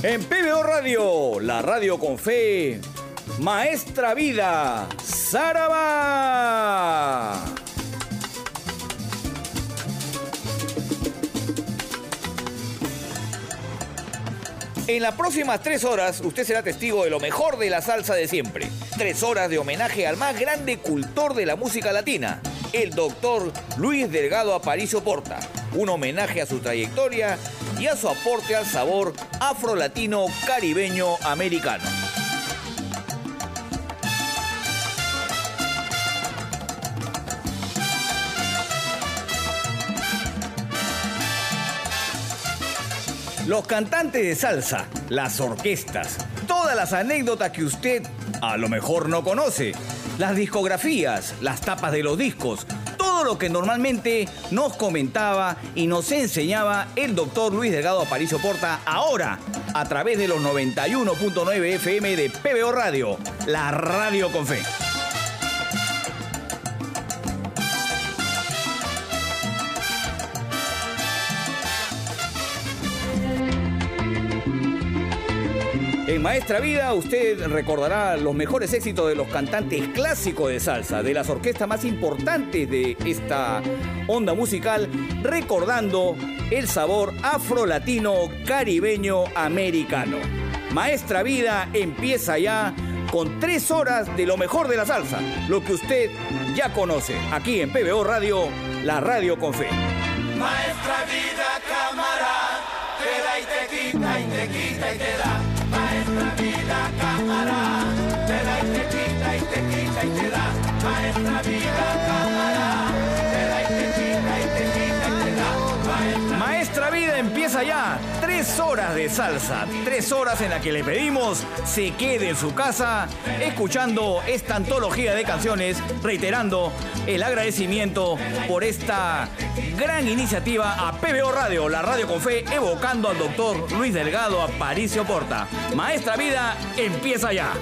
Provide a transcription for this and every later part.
En PBO Radio, la radio con fe, Maestra Vida, Saraba. En las próximas tres horas usted será testigo de lo mejor de la salsa de siempre. Tres horas de homenaje al más grande cultor de la música latina, el doctor Luis Delgado Aparicio Porta. Un homenaje a su trayectoria y a su aporte al sabor afro-latino caribeño americano. Los cantantes de salsa, las orquestas, todas las anécdotas que usted a lo mejor no conoce, las discografías, las tapas de los discos, todo lo que normalmente nos comentaba y nos enseñaba el doctor Luis Delgado Aparicio Porta ahora a través de los 91.9 FM de PBO Radio, la radio con fe. En Maestra Vida usted recordará los mejores éxitos de los cantantes clásicos de salsa, de las orquestas más importantes de esta onda musical, recordando el sabor afro-latino, caribeño, americano. Maestra Vida empieza ya con tres horas de lo mejor de la salsa, lo que usted ya conoce, aquí en PBO Radio, la radio con fe. Maestra Vida, cámara, te da y te quita y te quita y te da maestra vida cámara, te da y te quita y te quita y te da, maestra vida cámara, da, maestra vida empieza ya, tres horas de salsa, tres horas en la que le pedimos se quede en su casa escuchando esta antología de canciones, reiterando el agradecimiento por esta gran iniciativa a PBO Radio, la radio con fe, evocando al doctor Luis Delgado Aparicio Porta. Maestra Vida empieza ya.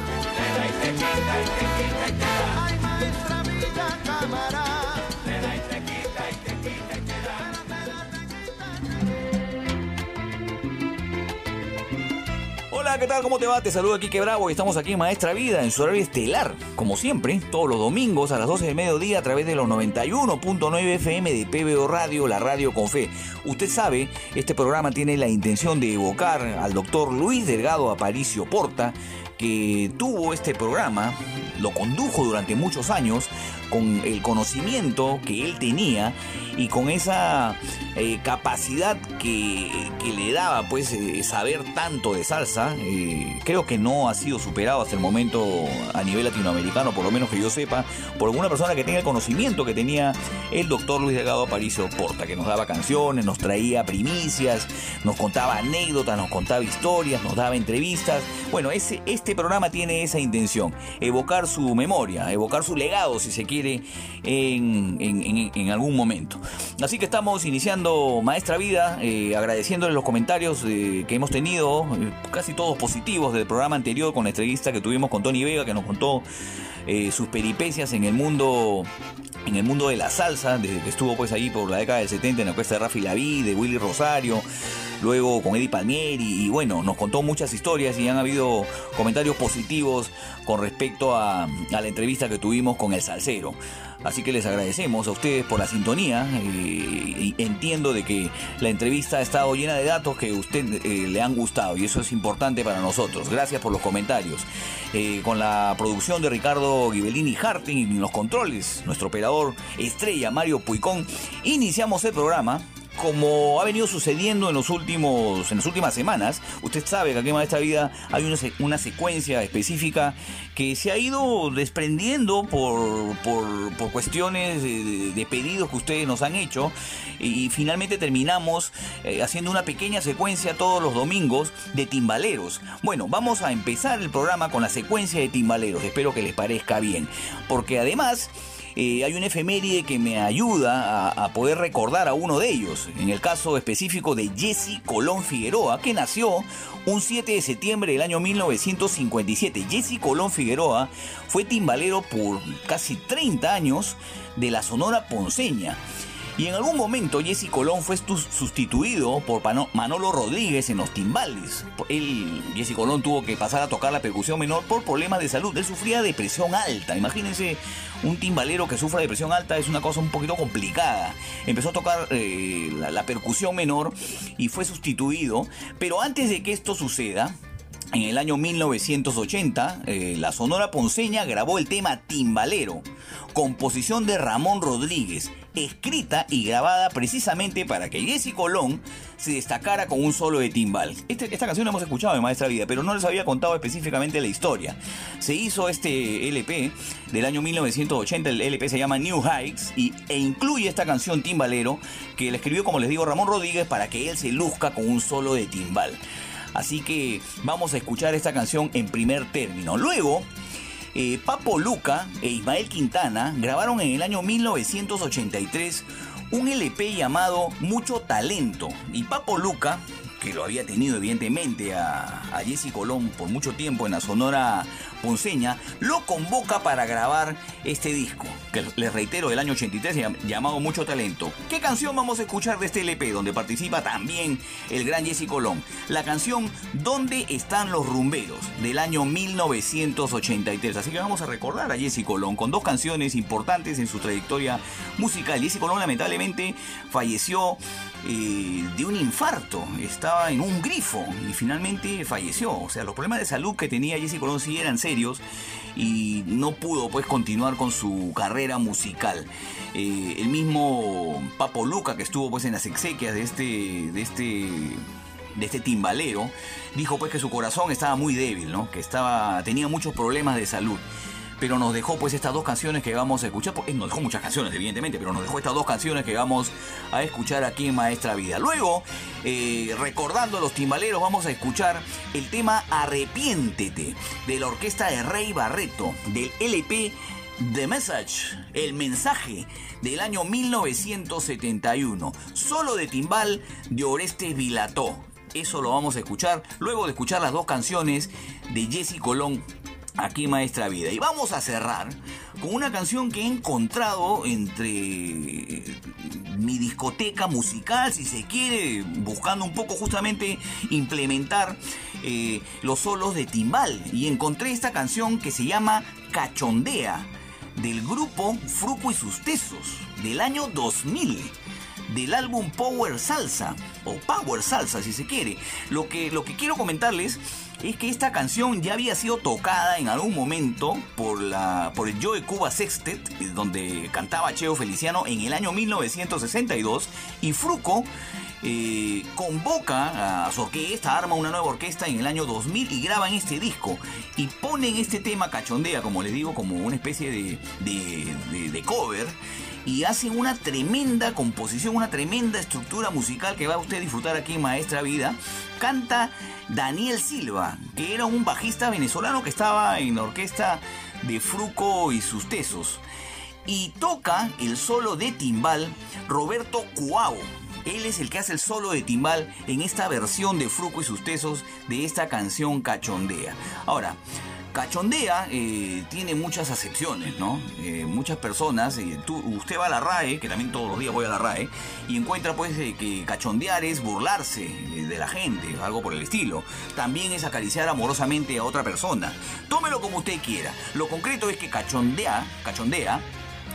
¿Qué tal? ¿Cómo te va? Te saludo aquí Bravo y estamos aquí en Maestra Vida en su horario estelar, como siempre, todos los domingos a las 12 del mediodía a través de los 91.9 FM de PBO Radio, la radio con fe. Usted sabe, este programa tiene la intención de evocar al doctor Luis Delgado Aparicio Porta, que tuvo este programa, lo condujo durante muchos años con el conocimiento que él tenía y con esa eh, capacidad que, le daba pues eh, saber tanto de salsa, eh, creo que no ha sido superado hasta el momento a nivel latinoamericano, por lo menos que yo sepa, por alguna persona que tenga el conocimiento que tenía el doctor Luis Delgado Aparicio Porta, que nos daba canciones, nos traía primicias, nos contaba anécdotas, nos contaba historias, nos daba entrevistas. Bueno, ese, este programa tiene esa intención, evocar su memoria, evocar su legado, si se quiere, en, algún momento. Así que estamos iniciando Maestra Vida, eh, agradeciéndole los comentarios eh, que hemos tenido, eh, casi todos positivos del programa anterior con la entrevista que tuvimos con Tony Vega, que nos contó sus peripecias en el mundo en el mundo de la salsa, desde que estuvo pues ahí por la década del 70 en la orquesta de Rafi Laví, de Willy Rosario, luego con Eddie Palmieri y bueno, nos contó muchas historias y han habido comentarios positivos con respecto a, a la entrevista que tuvimos con el salsero. Así que les agradecemos a ustedes por la sintonía. y entiendo de que la entrevista ha estado llena de datos que a usted eh, le han gustado y eso es importante para nosotros. Gracias por los comentarios. Eh, con la producción de Ricardo Ghibellini Harting y los controles, nuestro operador estrella Mario Puicón, iniciamos el programa como ha venido sucediendo en los últimos en las últimas semanas, usted sabe que aquí en Maestra Vida hay una, una secuencia específica que se ha ido desprendiendo por, por, cuestiones de, pedidos que ustedes nos han hecho y, finalmente terminamos eh, haciendo una pequeña secuencia todos los domingos de timbaleros. Bueno, vamos a empezar el programa con la secuencia de timbaleros, espero que les parezca bien, porque además eh, hay una efeméride que me ayuda a, poder recordar a uno de ellos. En el caso específico de Jesse Colón Figueroa, que nació un 7 de septiembre del año 1957. Jesse Colón Figueroa fue timbalero por casi 30 años de la Sonora Ponceña. Y en algún momento Jesse Colón fue sustituido por Manolo Rodríguez en los timbales. Él, Jesse Colón tuvo que pasar a tocar la percusión menor por problemas de salud. Él sufría de presión alta. Imagínense un timbalero que sufra de presión alta es una cosa un poquito complicada. Empezó a tocar eh, la percusión menor y fue sustituido. Pero antes de que esto suceda, en el año 1980, eh, la Sonora Ponceña grabó el tema Timbalero, composición de Ramón Rodríguez, escrita y grabada precisamente para que Jesse Colón se destacara con un solo de timbal. Este, esta canción la hemos escuchado en Maestra Vida, pero no les había contado específicamente la historia. Se hizo este LP del año 1980, el LP se llama New Heights y, e incluye esta canción Timbalero que la escribió, como les digo, Ramón Rodríguez para que él se luzca con un solo de timbal. Así que vamos a escuchar esta canción en primer término. Luego, eh, Papo Luca e Ismael Quintana grabaron en el año 1983 un LP llamado Mucho Talento. Y Papo Luca que lo había tenido evidentemente a, a Jesse Colón por mucho tiempo en la Sonora Ponceña, lo convoca para grabar este disco, que les reitero, del año 83, llamado Mucho Talento. ¿Qué canción vamos a escuchar de este LP, donde participa también el gran Jesse Colón? La canción ¿Dónde están los rumberos? del año 1983. Así que vamos a recordar a Jesse Colón con dos canciones importantes en su trayectoria musical. Jesse Colón lamentablemente falleció eh, de un infarto, estaba en un grifo y finalmente falleció. O sea, los problemas de salud que tenía Jesse Colón sí eran serios y no pudo pues continuar con su carrera musical. Eh, el mismo Papo Luca que estuvo pues en las exequias de este, de este de este timbalero, dijo pues que su corazón estaba muy débil, ¿no? Que estaba tenía muchos problemas de salud pero nos dejó pues estas dos canciones que vamos a escuchar, porque nos dejó muchas canciones evidentemente, pero nos dejó estas dos canciones que vamos a escuchar aquí en Maestra Vida. Luego, eh, recordando a los timbaleros, vamos a escuchar el tema Arrepiéntete de la orquesta de Rey Barreto, del LP The Message, el mensaje del año 1971, solo de timbal de Orestes Vilató. Eso lo vamos a escuchar luego de escuchar las dos canciones de Jesse Colón aquí Maestra Vida. Y vamos a cerrar con una canción que he encontrado entre mi discoteca musical, si se quiere, buscando un poco justamente implementar eh, los solos de timbal. Y encontré esta canción que se llama Cachondea, del grupo Fruco y sus Tesos, del año 2000 del álbum Power Salsa o Power Salsa si se quiere. Lo que, lo que quiero comentarles es que esta canción ya había sido tocada en algún momento por, la, por el Joe Cuba Sextet, donde cantaba Cheo Feliciano en el año 1962, y Fruco eh, convoca a su orquesta, arma una nueva orquesta en el año 2000 y graban este disco y ponen este tema cachondea, como les digo, como una especie de, de cover y hacen una tremenda composición, una tremenda estructura musical que va a usted disfrutar aquí en Maestra Vida. Canta Daniel Silva, que era un bajista venezolano que estaba en la orquesta de Fruco y sus tesos. Y toca el solo de timbal Roberto Cuau. Él es el que hace el solo de timbal en esta versión de Fruco y sus tesos de esta canción cachondea. Ahora, Cachondea eh, tiene muchas acepciones, ¿no? Eh, muchas personas, eh, usted va a la RAE, que también todos los días voy a la RAE, y encuentra pues que cachondear es burlarse de la gente, algo por el estilo. También es acariciar amorosamente a otra persona. Tómelo como usted quiera. Lo concreto es que cachondea, cachondea,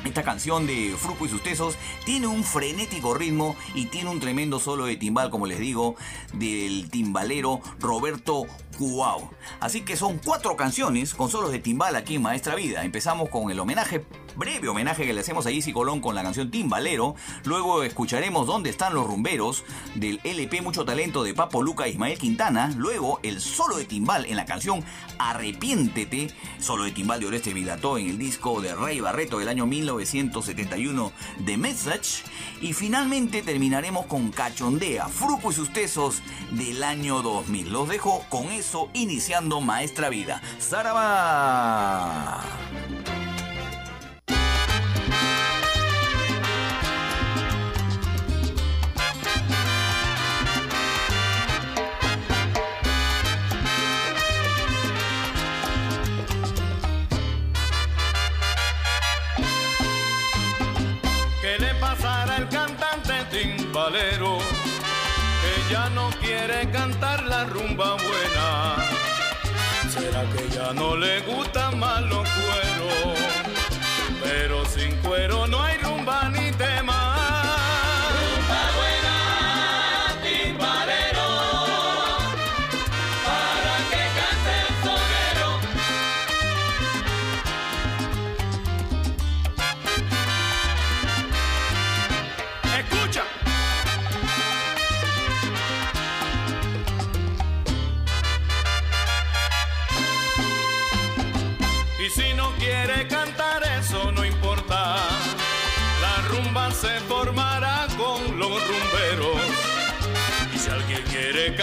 esta canción de Fruco y sus tesos tiene un frenético ritmo y tiene un tremendo solo de timbal, como les digo, del timbalero Roberto Cuau. Así que son cuatro canciones con solos de timbal aquí en Maestra Vida. Empezamos con el homenaje, breve homenaje que le hacemos a Isi Colón con la canción Timbalero. Luego escucharemos Dónde están los rumberos del LP Mucho Talento de Papo Luca e Ismael Quintana. Luego el solo de timbal en la canción Arrepiéntete, solo de timbal de Oreste Vidató en el disco de Rey Barreto del año 1971 de Message. Y finalmente terminaremos con Cachondea, Fruco y sus tesos del año 2000. Los dejo con iniciando Maestra Vida. ¡Zaraba! cantar la rumba buena. ¿Será que ya no le gusta más lo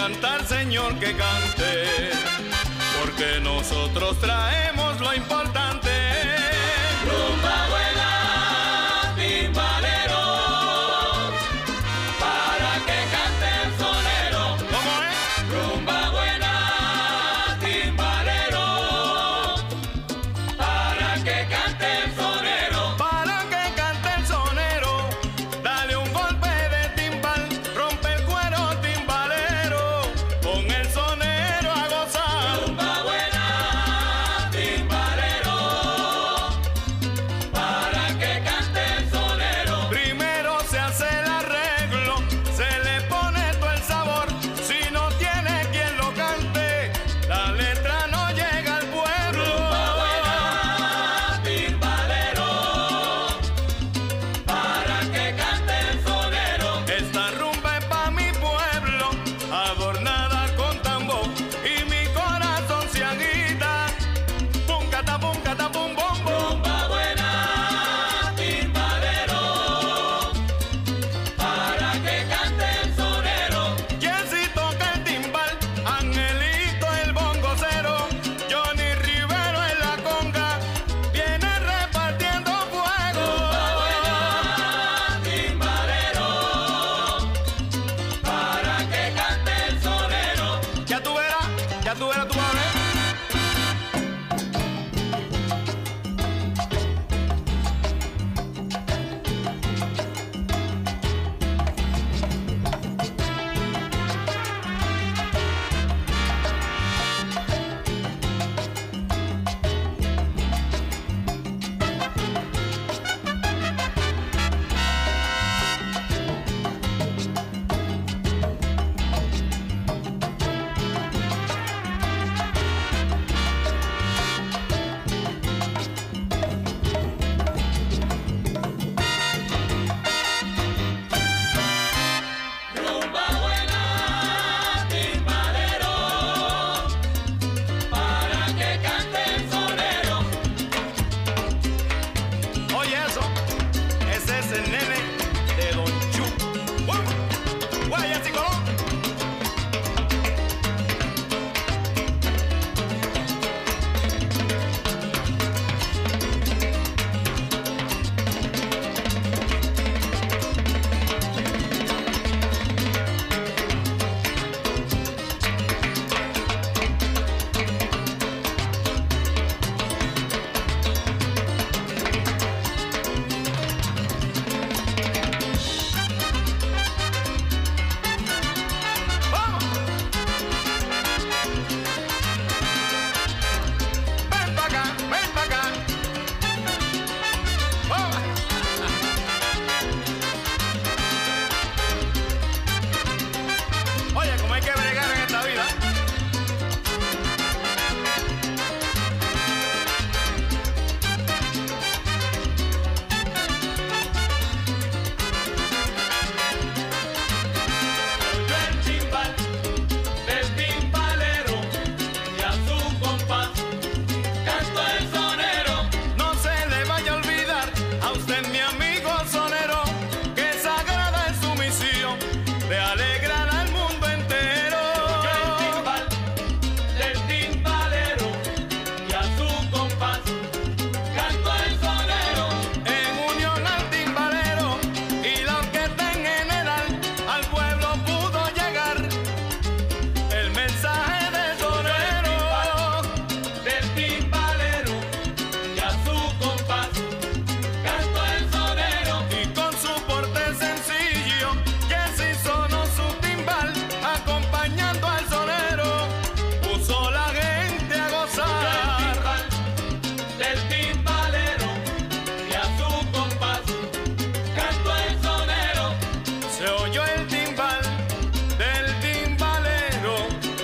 cantar, Señor, que cante, porque nosotros traemos lo importante.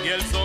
y el sol.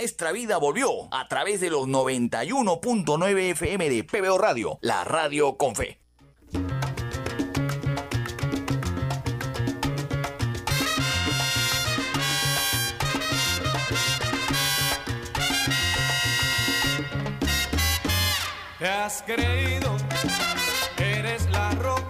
Maestra Vida volvió a través de los 91.9 FM de PBO Radio, la radio con fe. Te has creído, eres la roca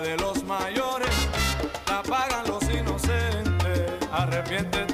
de los mayores la pagan los inocentes. Arrepiéntete.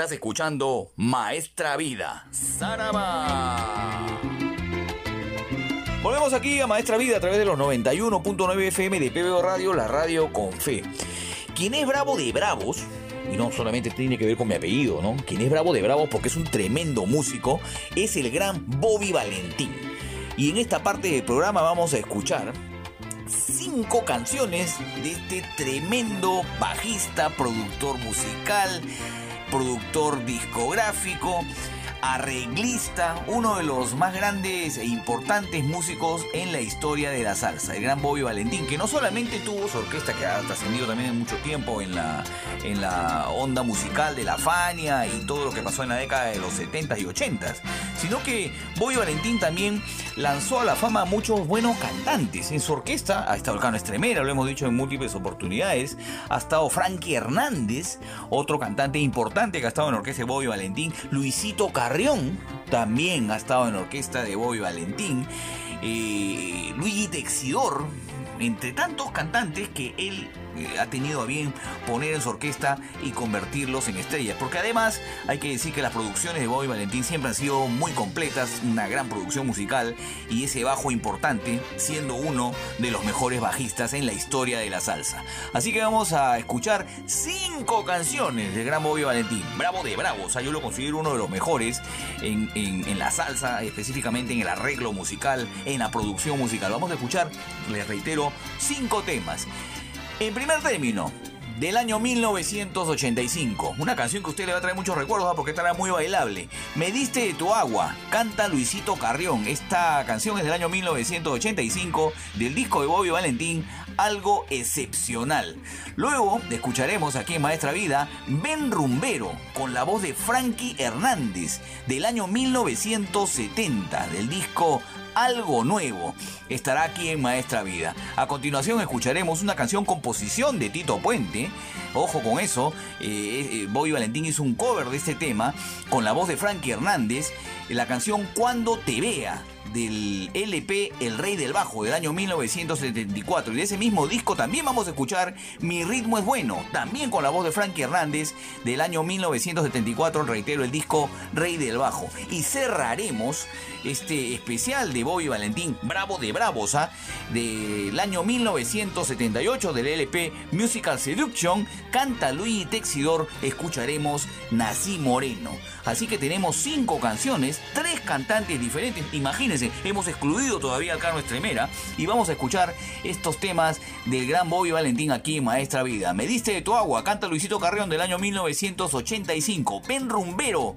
Estás escuchando Maestra Vida. Saraba. Volvemos aquí a Maestra Vida a través de los 91.9 FM de PBO Radio, la radio con fe. Quien es bravo de bravos, y no solamente tiene que ver con mi apellido, ¿no? Quien es bravo de bravos porque es un tremendo músico, es el gran Bobby Valentín. Y en esta parte del programa vamos a escuchar cinco canciones de este tremendo bajista, productor musical, productor discográfico, arreglista, uno de los más grandes e importantes músicos en la historia de la salsa, el gran Bobby Valentín, que no solamente tuvo su orquesta que ha trascendido también en mucho tiempo en la, en la onda musical de la Fania y todo lo que pasó en la década de los 70s y 80s, sino que Bobby Valentín también lanzó a la fama a muchos buenos cantantes. En su orquesta ha estado el Cano Estremera, lo hemos dicho en múltiples oportunidades, ha estado Frankie Hernández, otro cantante importante que ha estado en la orquesta de Bobby Valentín, Luisito Carlos, Carrión también ha estado en la orquesta de Bobby Valentín. Eh, Luigi Texidor, entre tantos cantantes que él ha tenido a bien poner en su orquesta y convertirlos en estrellas. Porque además hay que decir que las producciones de Bobby Valentín siempre han sido muy completas, una gran producción musical y ese bajo importante, siendo uno de los mejores bajistas en la historia de la salsa. Así que vamos a escuchar cinco canciones del gran Bobby Valentín. Bravo de Bravo, o sea, yo lo considero uno de los mejores en la salsa, específicamente en el arreglo musical, en la producción musical. Vamos a escuchar, les reitero, cinco temas. En primer término, del año 1985. Una canción que a usted le va a traer muchos recuerdos ¿ah? porque estará muy bailable. Me diste de tu agua, canta Luisito Carrión. Esta canción es del año 1985 del disco de Bobby Valentín, algo excepcional. Luego escucharemos aquí en Maestra Vida Ben Rumbero con la voz de Frankie Hernández del año 1970 del disco algo nuevo. Estará aquí en Maestra Vida. A continuación escucharemos una canción composición de Tito Puente. Ojo con eso, eh, eh, Bobby Valentín hizo un cover de este tema con la voz de Frankie Hernández. La canción Cuando te vea del LP El Rey del Bajo del año 1974. Y de ese mismo disco también vamos a escuchar Mi ritmo es bueno, también con la voz de Frankie Hernández del año 1974, reitero, el disco Rey del Bajo. Y cerraremos este especial de Bobby Valentín, Bravo de Bravos, ¿ah? del año 1978 del LP Musical Seduction, canta Luis Texidor, escucharemos Nací Moreno. Así que tenemos cinco canciones, tres cantantes diferentes. Imagínense, hemos excluido todavía a Carlos Estremera y vamos a escuchar estos temas del gran Bobby Valentín aquí en Maestra Vida. Me diste de tu agua, canta Luisito Carrión del año 1985. Pen Rumbero,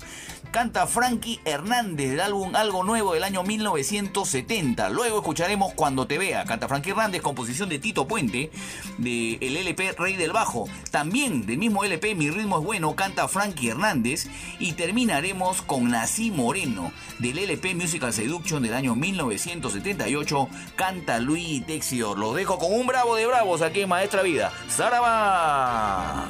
canta Frankie Hernández del álbum Algo Nuevo del año 1970. Luego escucharemos Cuando te vea, canta Frankie Hernández, composición de Tito Puente, del el LP Rey del Bajo. También del mismo LP Mi Ritmo es Bueno, canta Frankie Hernández y terminaremos con Nací Moreno del LP Musical Seduction del año 1978, canta Luis Texidor. Los dejo con un bravo de bravos aquí en Maestra Vida. ¡Zaraba!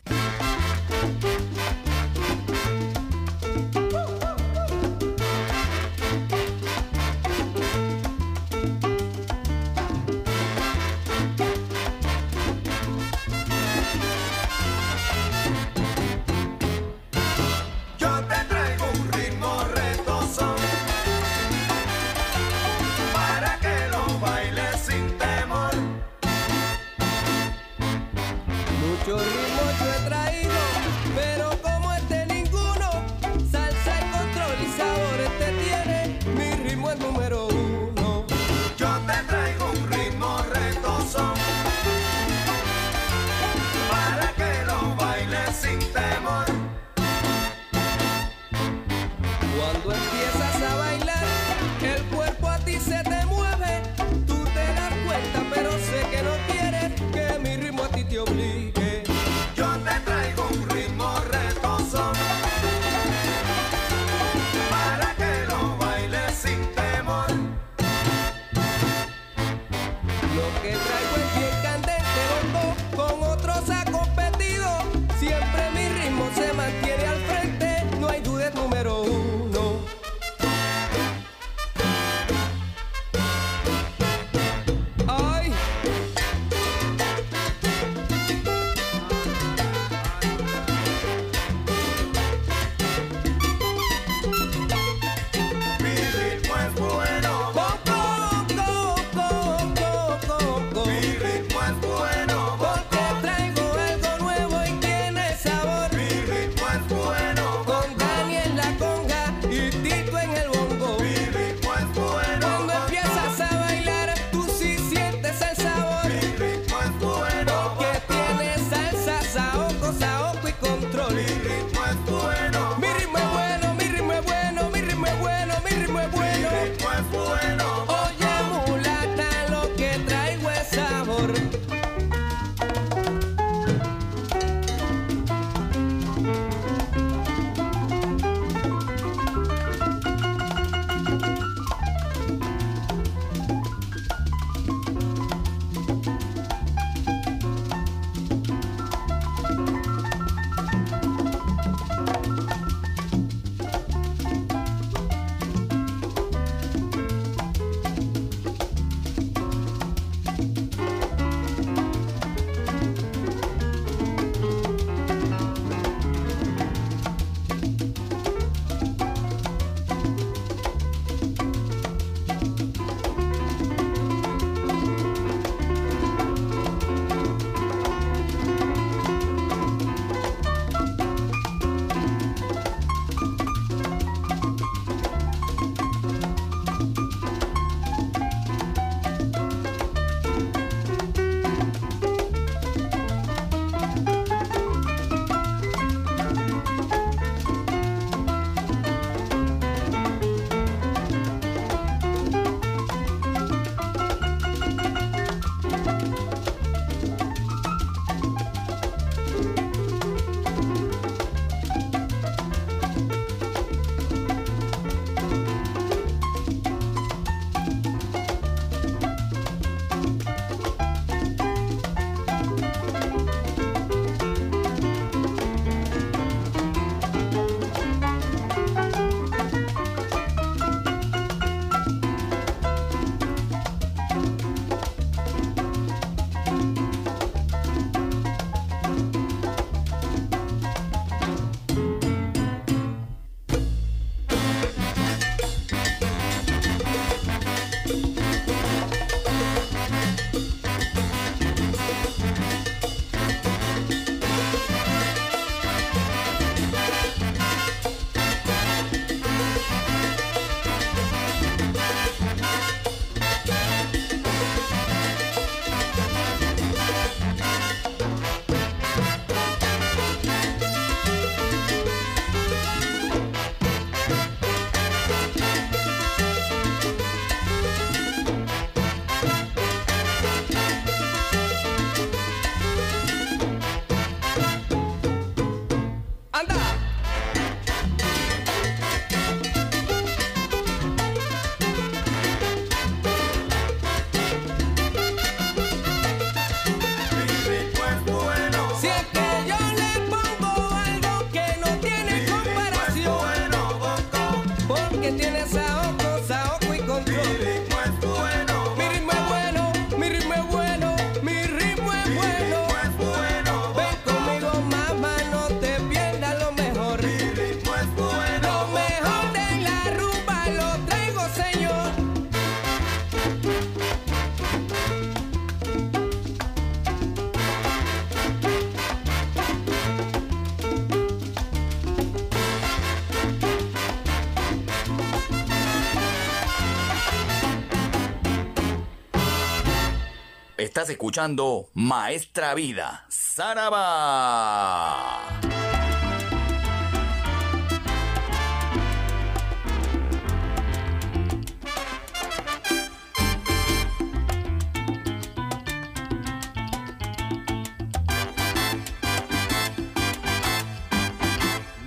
Estás escuchando Maestra Vida, Saraba.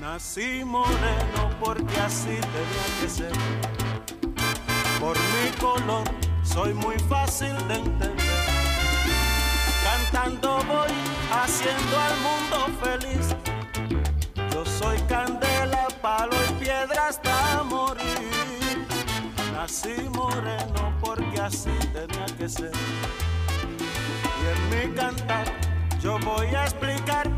Nací moreno porque así tenía que ser. Por mi color soy muy fácil de entender haciendo al mundo feliz. Yo soy candela, palo y piedra hasta morir. Nací moreno porque así tenía que ser. Y en mi cantar yo voy a explicar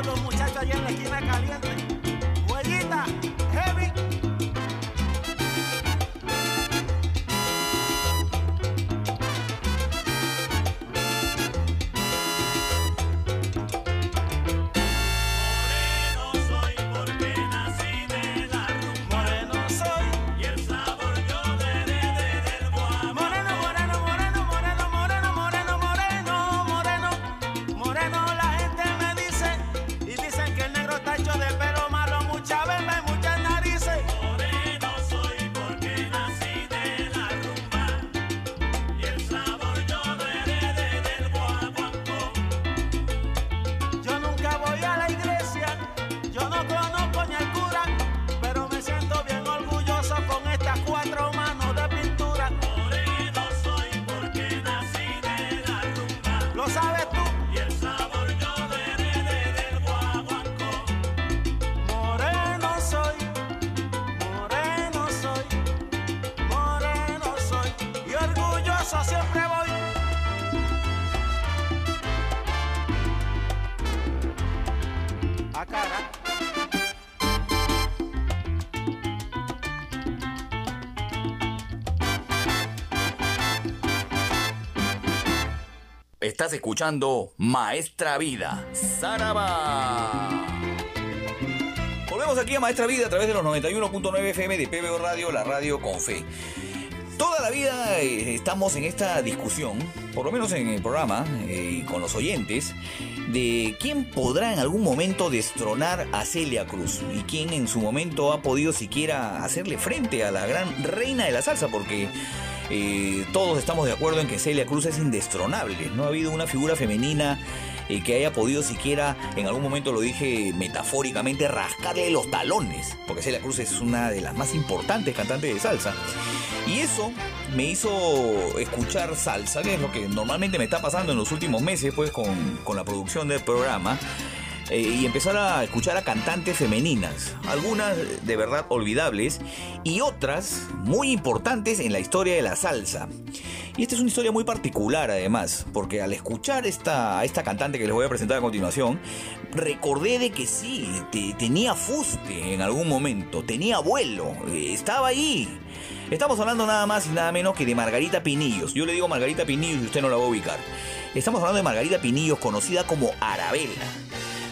y Estás escuchando Maestra Vida. Saraba. Volvemos aquí a Maestra Vida a través de los 91.9 FM de PBO Radio, la radio con fe. Toda la vida eh, estamos en esta discusión, por lo menos en el programa, eh, con los oyentes, de quién podrá en algún momento destronar a Celia Cruz y quién en su momento ha podido siquiera hacerle frente a la gran reina de la salsa, porque eh, todos estamos de acuerdo en que Celia Cruz es indestronable. No ha habido una figura femenina eh, que haya podido siquiera, en algún momento lo dije metafóricamente, rascarle los talones. Porque Celia Cruz es una de las más importantes cantantes de salsa. Y eso me hizo escuchar salsa, que es lo que normalmente me está pasando en los últimos meses, pues con, con la producción del programa. Eh, y empezar a escuchar a cantantes femeninas, algunas de verdad olvidables y otras muy importantes en la historia de la salsa. Y esta es una historia muy particular además, porque al escuchar esta, a esta cantante que les voy a presentar a continuación, recordé de que sí, tenía fuste en algún momento, tenía vuelo, eh, estaba ahí. Estamos hablando nada más y nada menos que de Margarita Pinillos. Yo le digo Margarita Pinillos y usted no la va a ubicar. Estamos hablando de Margarita Pinillos, conocida como Arabella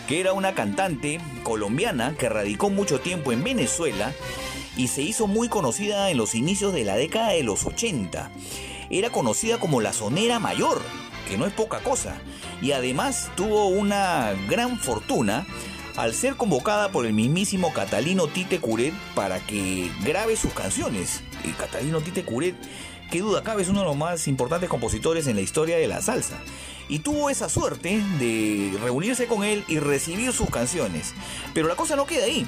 que era una cantante colombiana que radicó mucho tiempo en Venezuela y se hizo muy conocida en los inicios de la década de los 80. Era conocida como la sonera mayor, que no es poca cosa, y además tuvo una gran fortuna al ser convocada por el mismísimo Catalino Tite Curet para que grabe sus canciones. Y Catalino Tite Curet, qué duda cabe, es uno de los más importantes compositores en la historia de la salsa y tuvo esa suerte de reunirse con él y recibir sus canciones. Pero la cosa no queda ahí.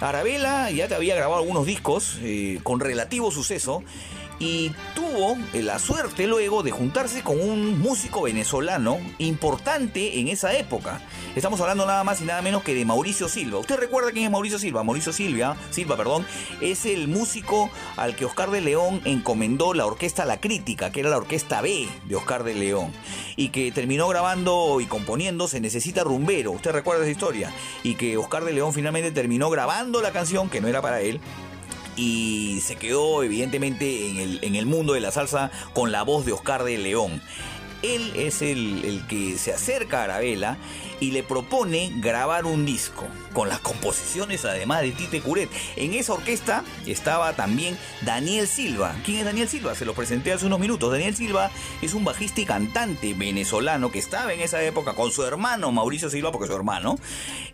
Arabella ya te había grabado algunos discos eh, con relativo suceso y tuvo la suerte luego de juntarse con un músico venezolano importante en esa época. Estamos hablando nada más y nada menos que de Mauricio Silva. ¿Usted recuerda quién es Mauricio Silva? Mauricio Silva, Silva, perdón, es el músico al que Oscar de León encomendó la orquesta La Crítica, que era la orquesta B de Oscar de León, y que terminó grabando y componiendo Se necesita rumbero. ¿Usted recuerda esa historia? Y que Oscar de León finalmente terminó grabando la canción que no era para él y se quedó evidentemente en el, en el mundo de la salsa con la voz de Oscar de León. Él es el, el que se acerca a Arabella y le propone grabar un disco con las composiciones además de Tite Curet. En esa orquesta estaba también Daniel Silva. ¿Quién es Daniel Silva? Se lo presenté hace unos minutos. Daniel Silva es un bajista y cantante venezolano que estaba en esa época con su hermano Mauricio Silva, porque es su hermano,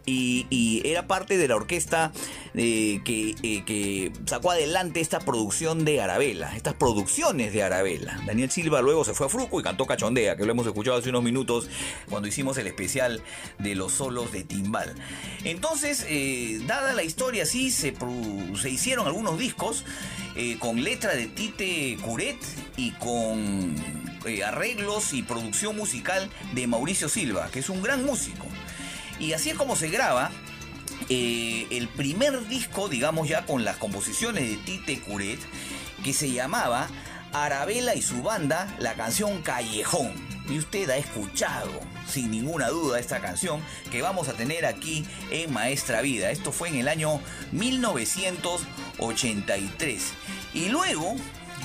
y, era parte de la orquesta eh, que, eh, que sacó adelante esta producción de Arabella, estas producciones de Arabella. Daniel Silva luego se fue a Fruco y cantó Cachondea, que lo hemos escuchado hace unos minutos cuando hicimos el especial de los solos de timbal. Entonces, eh, dada la historia así, se, se hicieron algunos discos eh, con letra de Tite Curet y con eh, arreglos y producción musical de Mauricio Silva, que es un gran músico. Y así es como se graba el primer disco, digamos ya con las composiciones de Tite Curet, que se llamaba Arabella y su banda, la canción Callejón. Y usted ha escuchado sin ninguna duda esta canción que vamos a tener aquí en Maestra Vida. Esto fue en el año 1983. Y luego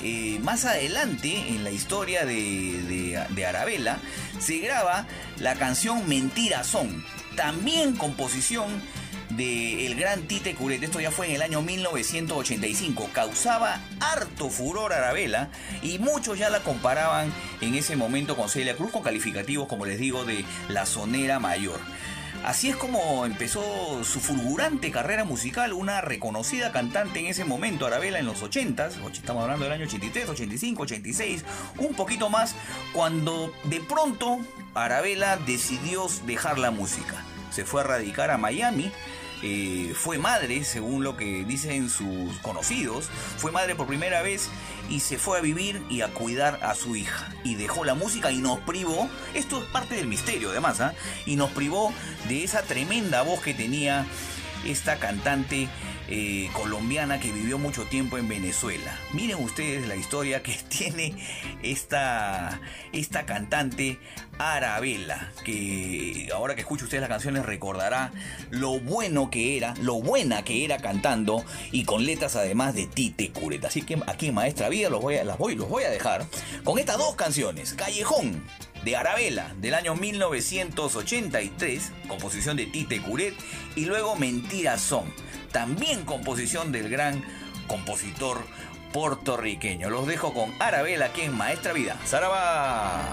eh, más adelante en la historia de, de, Arabella se graba la canción Mentira Son, también composición del el gran Tite Curet. Esto ya fue en el año 1985. Causaba harto furor Arabella y muchos ya la comparaban en ese momento con Celia Cruz con calificativos, como les digo, de la sonera mayor. Así es como empezó su fulgurante carrera musical, una reconocida cantante en ese momento, Arabella en los 80s, estamos hablando del año 83, 85, 86, un poquito más, cuando de pronto Arabella decidió dejar la música. Se fue a radicar a Miami, eh, fue madre, según lo que dicen sus conocidos, fue madre por primera vez y se fue a vivir y a cuidar a su hija. Y dejó la música y nos privó, esto es parte del misterio además, ¿ah? y nos privó de esa tremenda voz que tenía esta cantante eh, colombiana que vivió mucho tiempo en Venezuela. Miren ustedes la historia que tiene esta, esta cantante Arabella, que ahora que escucha ustedes las canciones recordará lo bueno que era, lo buena que era cantando y con letras además de Tite Curet. Así que aquí Maestra Vida los voy a, voy, los voy a dejar con estas dos canciones, Callejón de Arabella del año 1983, composición de Tite Curet, y luego Mentiras son, también composición del gran compositor puertorriqueño. Los dejo con Arabella aquí en Maestra Vida. ¡Saraba!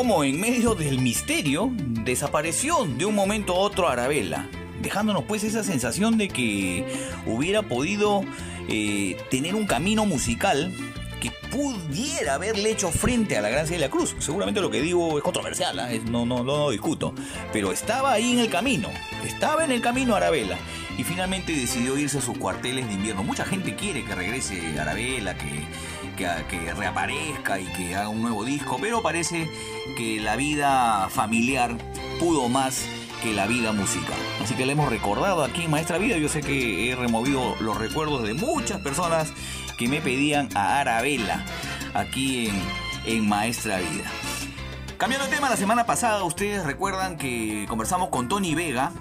Como en medio del misterio desapareció de un momento a otro Arabella, dejándonos pues esa sensación de que hubiera podido eh, tener un camino musical que pudiera haberle hecho frente a la Gran Celia Cruz. Seguramente lo que digo es controversial, ¿ah? No, no, no, discuto. Pero estaba ahí en el camino, estaba en el camino Arabella. Y finalmente decidió irse a sus cuarteles de invierno. Mucha gente quiere que regrese Arabella, que, que reaparezca y que haga un nuevo disco, pero parece la vida familiar pudo más que la vida musical. Así que le hemos recordado aquí en Maestra Vida. Yo sé que he removido los recuerdos de muchas personas que me pedían a Arabella aquí en, en Maestra Vida. Cambiando de tema, la semana pasada ustedes recuerdan que conversamos con Tony Vega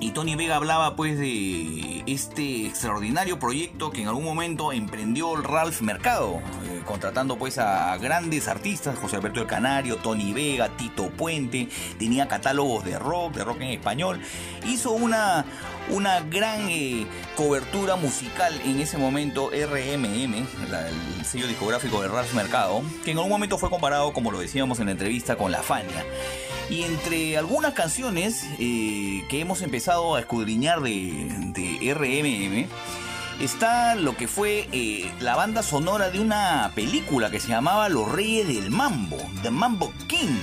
y Tony Vega hablaba pues de este extraordinario proyecto que en algún momento emprendió Ralph Mercado, contratando pues a, grandes artistas, José Alberto del Canario, Tony Vega, Tito Puente, tenía catálogos de rock, de rock en español, hizo una, una gran eh, cobertura musical en ese momento RMM, el sello discográfico de Ralph Mercado, que en algún momento fue comparado, como lo decíamos en la entrevista, con La Fania. Y entre algunas canciones eh, que hemos empezado a escudriñar de, de RMM, está lo que fue eh, la banda sonora de una película que se llamaba Los Reyes del Mambo, The Mambo King,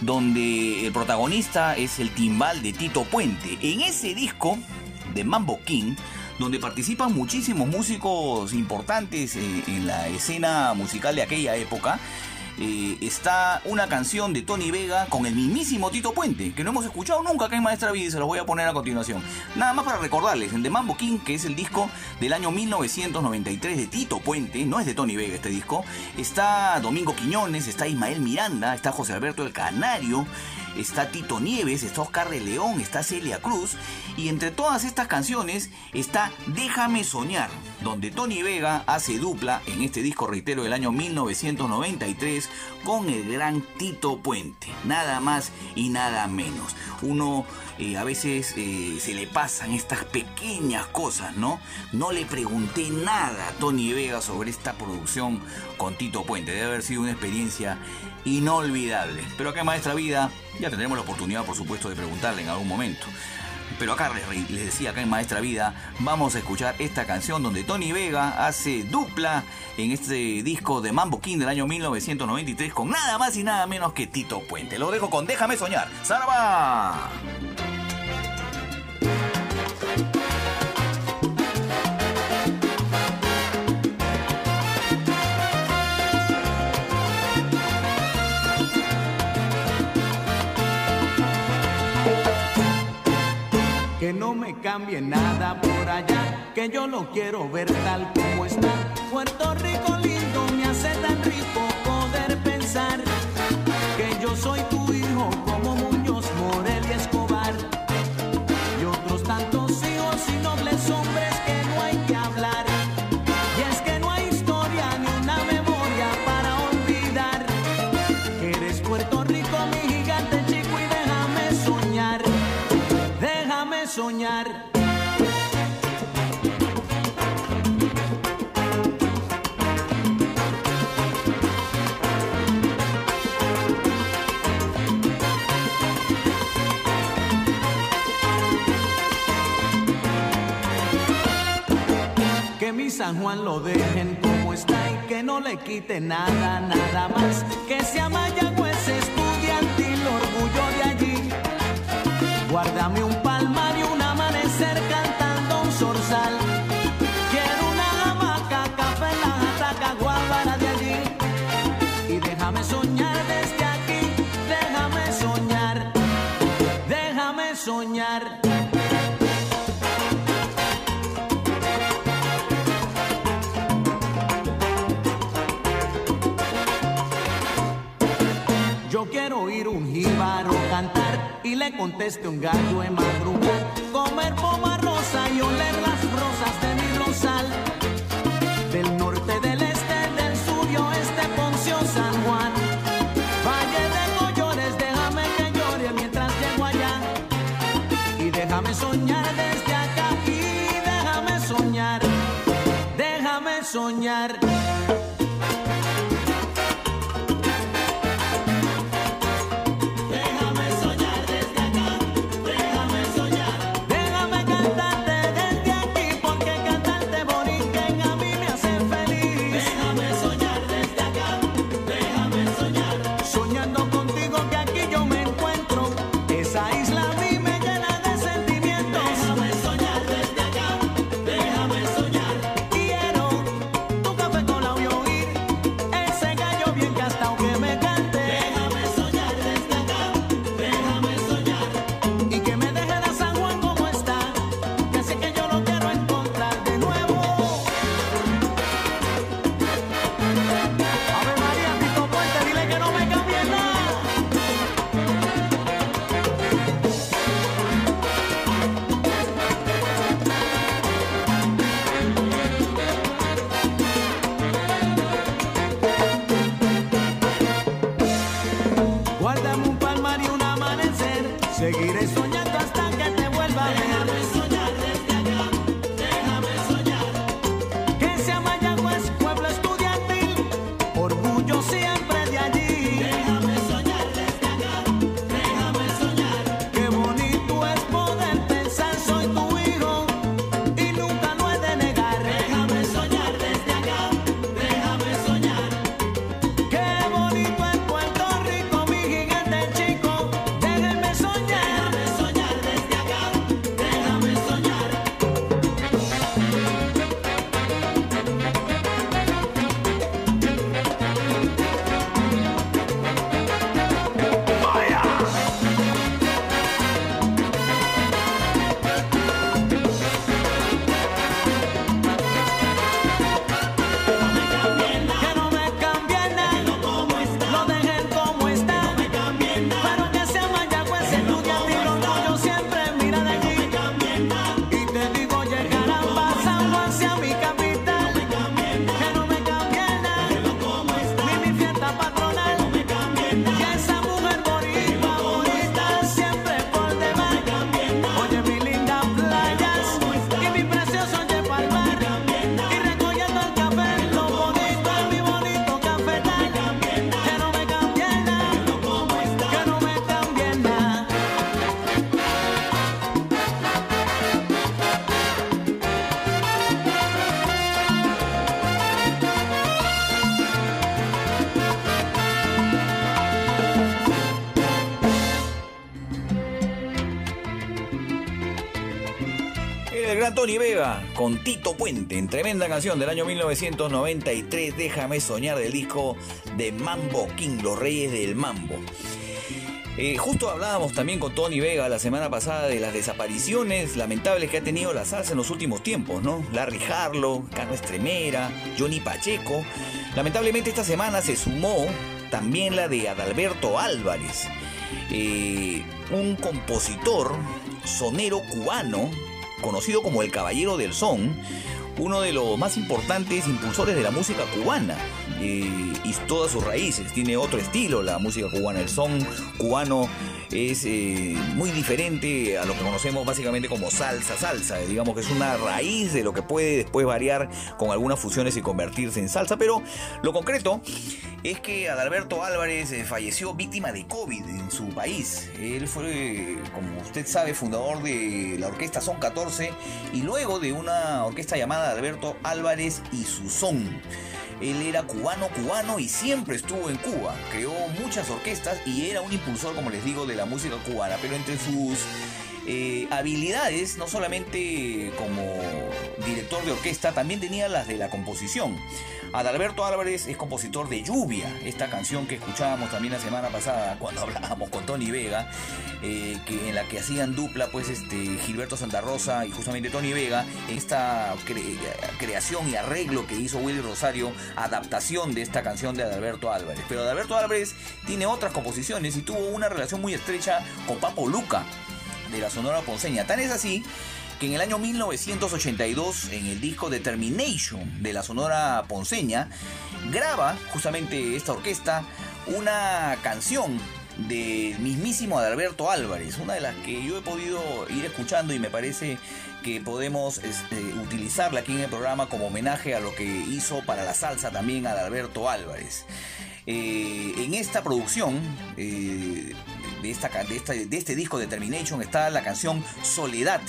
donde el protagonista es el timbal de Tito Puente. En ese disco de Mambo King, donde participan muchísimos músicos importantes eh, en la escena musical de aquella época, eh, está una canción de Tony Vega con el mismísimo Tito Puente, que no hemos escuchado nunca acá en Maestra Vida y se los voy a poner a continuación. Nada más para recordarles, en The Mambo King, que es el disco del año 1993 de Tito Puente, no es de Tony Vega este disco, está Domingo Quiñones, está Ismael Miranda, está José Alberto el Canario, está Tito Nieves, está Oscar de León, está Celia Cruz, y entre todas estas canciones está Déjame Soñar, donde Tony Vega hace dupla en este disco, reitero, del año 1993 con el gran Tito Puente, nada más y nada menos. Uno eh, a veces eh, se le pasan estas pequeñas cosas, ¿no? No le pregunté nada a Tony Vega sobre esta producción con Tito Puente, debe haber sido una experiencia inolvidable. Pero acá en Maestra Vida ya tendremos la oportunidad, por supuesto, de preguntarle en algún momento. Pero acá les, decía, acá en Maestra Vida, vamos a escuchar esta canción donde Tony Vega hace dupla en este disco de Mambo King del año 1993 con nada más y nada menos que Tito Puente. Lo dejo con Déjame Soñar. ¡Saraba! Cambie nada por allá, que yo lo quiero ver tal como está. Puerto Rico lindo, me hace tan rico poder pensar que yo soy tu San Juan lo dejen como está y que no le quite nada, nada más. Que sea Mayagüez estudiantil, orgullo de allí. Guárdame un palmar y un amanecer cantando un zorzal. Quiero una hamaca, café la jataca, guábara de allí. Y déjame soñar desde aquí, déjame soñar, déjame soñar. Oír un jíbaro cantar y le conteste un gallo en madrugada. Comer poma rosa y oler las rosas de mi rosal. Del norte, del este, del sur y oeste, Poncio, San Juan. Valle de Collores, déjame que llore mientras llego allá. Y déjame soñar desde acá y déjame soñar. Déjame soñar. Tony Vega con Tito Puente en tremenda canción del año 1993, Déjame soñar del disco de Mambo King, Los Reyes del Mambo. Eh, justo hablábamos también con Tony Vega la semana pasada de las desapariciones lamentables que ha tenido la salsa en los últimos tiempos, ¿no? Larry Harlow, Carlos Estremera, Johnny Pacheco. Lamentablemente esta semana se sumó también la de Adalberto Álvarez, eh, un compositor sonero cubano, conocido como el Caballero del Son, uno de los más importantes impulsores de la música cubana eh, y todas sus raíces. Tiene otro estilo la música cubana. El son cubano es eh, muy diferente a lo que conocemos básicamente como salsa, salsa. Digamos que es una raíz de lo que puede después variar con algunas fusiones y convertirse en salsa. Pero lo concreto es que Adalberto Álvarez eh, falleció víctima de COVID en su país. Él fue, como usted sabe, fundador de la orquesta Son 14 y luego de una orquesta llamada Adalberto Álvarez y su Son. Él era cubano, cubano y siempre estuvo en Cuba. Creó muchas orquestas y era un impulsor, como les digo, de la música cubana. Pero entre sus eh, habilidades, no solamente como director de orquesta, también tenía las de la composición. Adalberto Álvarez es compositor de Lluvia, esta canción que escuchábamos también la semana pasada cuando hablábamos con Tony Vega, eh, que en la que hacían dupla pues este Gilberto Santa Rosa y justamente Tony Vega, esta creación y arreglo que hizo Willy Rosario, adaptación de esta canción de Adalberto Álvarez. Pero Adalberto Álvarez tiene otras composiciones y tuvo una relación muy estrecha con Papo Luca de la Sonora Ponceña. Tan es así que en el año 1982, en el disco Determination de la Sonora Ponceña, graba justamente esta orquesta una canción del mismísimo Adalberto Álvarez, una de las que yo he podido ir escuchando y me parece que podemos este, utilizarla aquí en el programa como homenaje a lo que hizo para la salsa también Adalberto Álvarez. Eh, en esta producción eh, de, esta, de, de este disco Determination está la canción Soledad,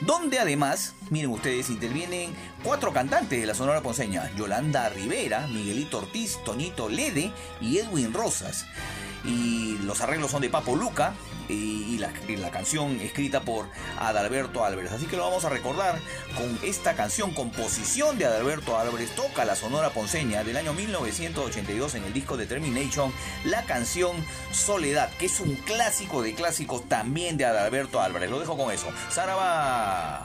donde además, miren ustedes, intervienen cuatro cantantes de la Sonora Ponceña, Yolanda Rivera, Miguelito Ortiz, Tonito Lede y Edwin Rosas y los arreglos son de Papo Luca y, la, canción escrita por Adalberto Álvarez. Así que lo vamos a recordar con esta canción, composición de Adalberto Álvarez, toca la Sonora Ponceña del año 1982 en el disco Determination, la canción Soledad, que es un clásico de clásicos también de Adalberto Álvarez. Lo dejo con eso. Saraba.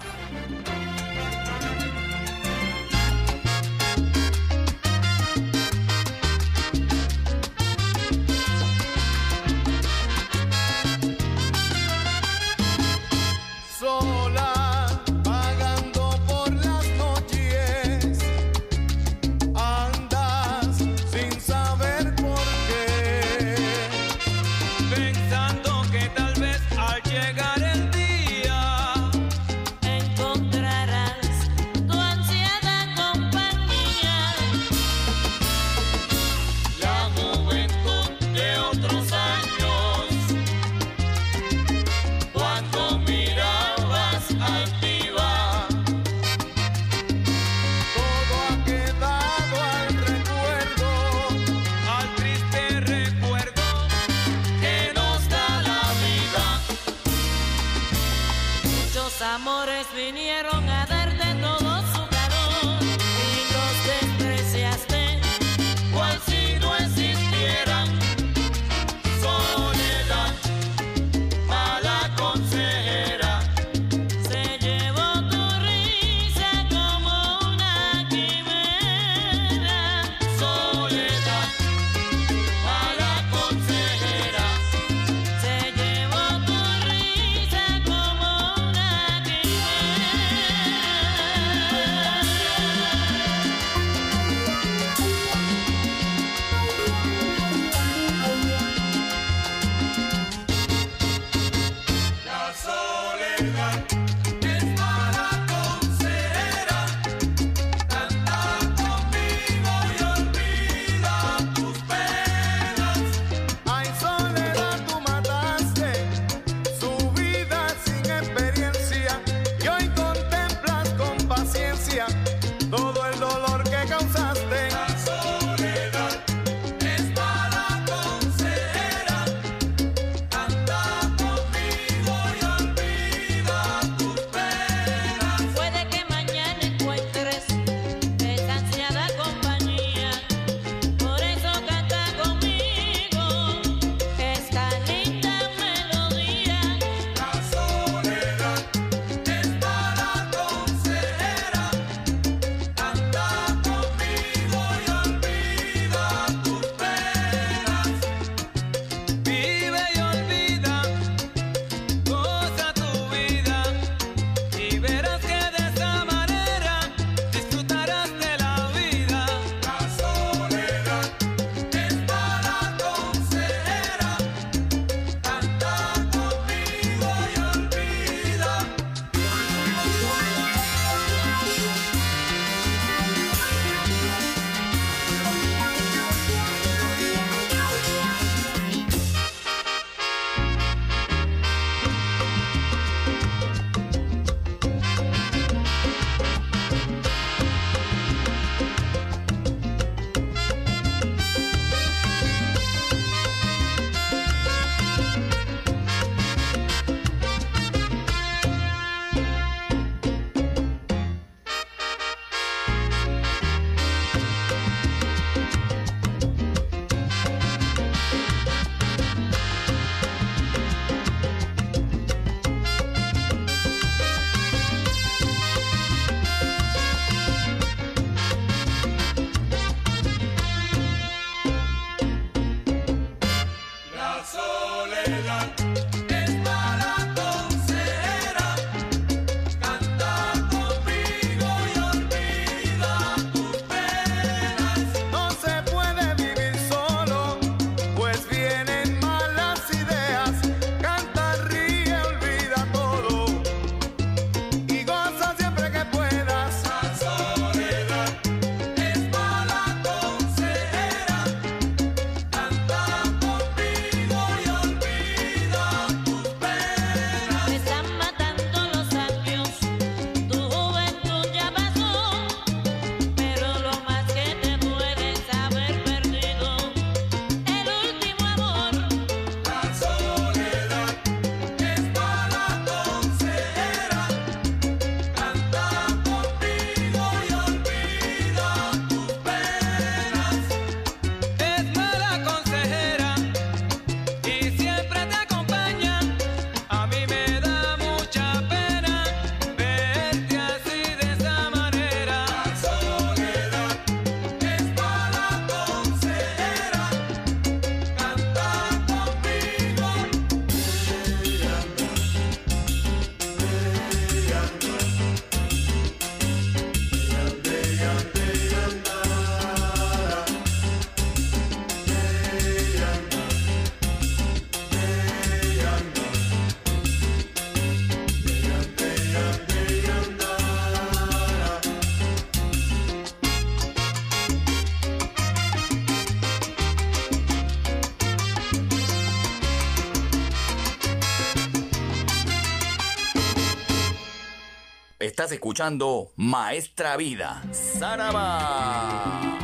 Estás escuchando Maestra Vida. Saraba.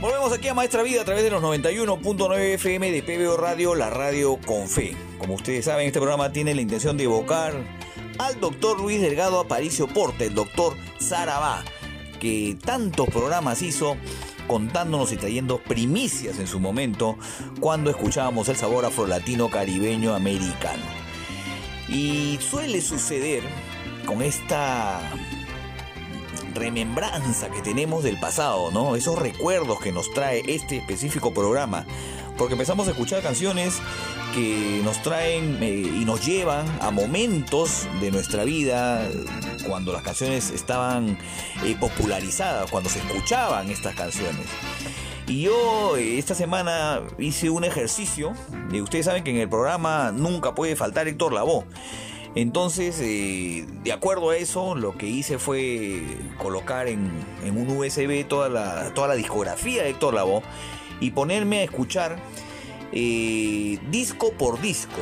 Volvemos aquí a Maestra Vida a través de los 91.9 FM de PBO Radio, la radio con fe. Como ustedes saben, este programa tiene la intención de evocar al doctor Luis Delgado Aparicio Porte, el doctor Sarabá, que tantos programas hizo contándonos y trayendo primicias en su momento cuando escuchábamos el sabor afrolatino caribeño americano. Y suele suceder con esta remembranza que tenemos del pasado, ¿no? Esos recuerdos que nos trae este específico programa. Porque empezamos a escuchar canciones que nos traen eh, y nos llevan a momentos de nuestra vida cuando las canciones estaban eh, popularizadas, cuando se escuchaban estas canciones. Y yo eh, esta semana hice un ejercicio. Y ustedes saben que en el programa nunca puede faltar Héctor Lavoe. Entonces, eh, de acuerdo a eso, lo que hice fue colocar en, un USB toda la, toda la discografía de Héctor Lavoe y ponerme a escuchar eh, disco por disco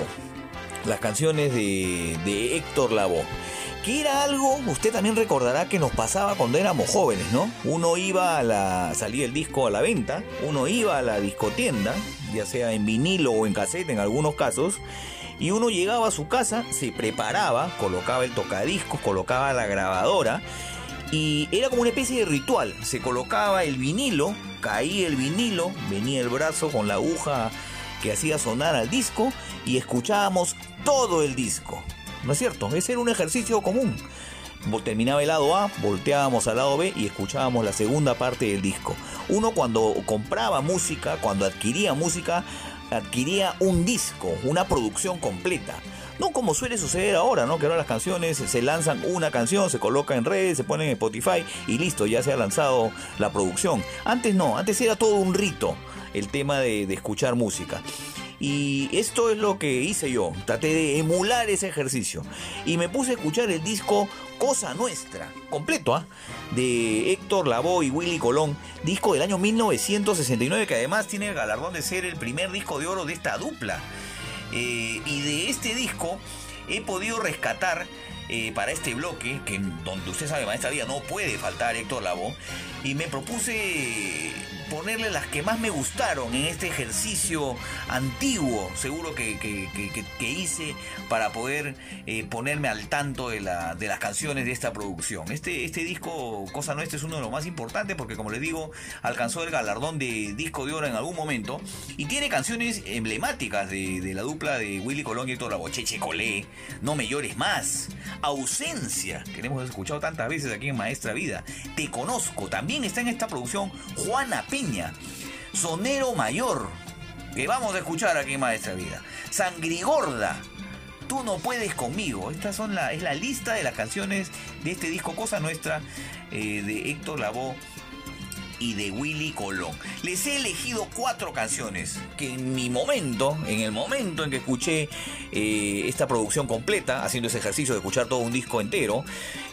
las canciones de, Héctor Lavoe. Que era algo, usted también recordará que nos pasaba cuando éramos jóvenes, ¿no? Uno iba a la. el disco a la venta, uno iba a la discotienda, ya sea en vinilo o en cassette en algunos casos, y uno llegaba a su casa, se preparaba, colocaba el tocadiscos, colocaba la grabadora y era como una especie de ritual. Se colocaba el vinilo, caía el vinilo, venía el brazo con la aguja que hacía sonar al disco y escuchábamos todo el disco. ¿No es cierto? Ese era un ejercicio común. Terminaba el lado A, volteábamos al lado B y escuchábamos la segunda parte del disco. Uno cuando compraba música, cuando adquiría música, adquiría un disco, una producción completa. No como suele suceder ahora, ¿no? Que ahora las canciones se lanzan una canción, se coloca en redes, se pone en Spotify y listo, ya se ha lanzado la producción. Antes no, antes era todo un rito el tema de, de escuchar música. Y esto es lo que hice yo. Traté de emular ese ejercicio. Y me puse a escuchar el disco Cosa Nuestra, completo, ¿ah? De Héctor Lavoe y Willy Colón. Disco del año 1969, que además tiene el galardón de ser el primer disco de oro de esta dupla. Eh, y de este disco he podido rescatar eh, para este bloque, que donde usted sabe, maestra vida no puede faltar Héctor Lavoe, y me propuse ponerle las que más me gustaron en este ejercicio antiguo, seguro que, que, hice para poder eh, ponerme al tanto de, la, de las canciones de esta producción. Este, este disco, Cosa Nuestra, es uno de los más importantes porque, como les digo, alcanzó el galardón de disco de oro en algún momento y tiene canciones emblemáticas de, de la dupla de Willy Colón y Héctor Lavoe. Cheche Colé, No me llores más, Ausencia, que hemos escuchado tantas veces aquí en Maestra Vida. Te conozco, también está en esta producción Juana Peña, Sonero Mayor, que vamos a escuchar aquí en Maestra Vida. Sangrigorda, Tú no puedes conmigo. Esta son la, es la lista de las canciones de este disco Cosa Nuestra eh, de Héctor Lavoe y de Willy Colón. Les he elegido cuatro canciones que en mi momento, en el momento en que escuché eh, esta producción completa, haciendo ese ejercicio de escuchar todo un disco entero,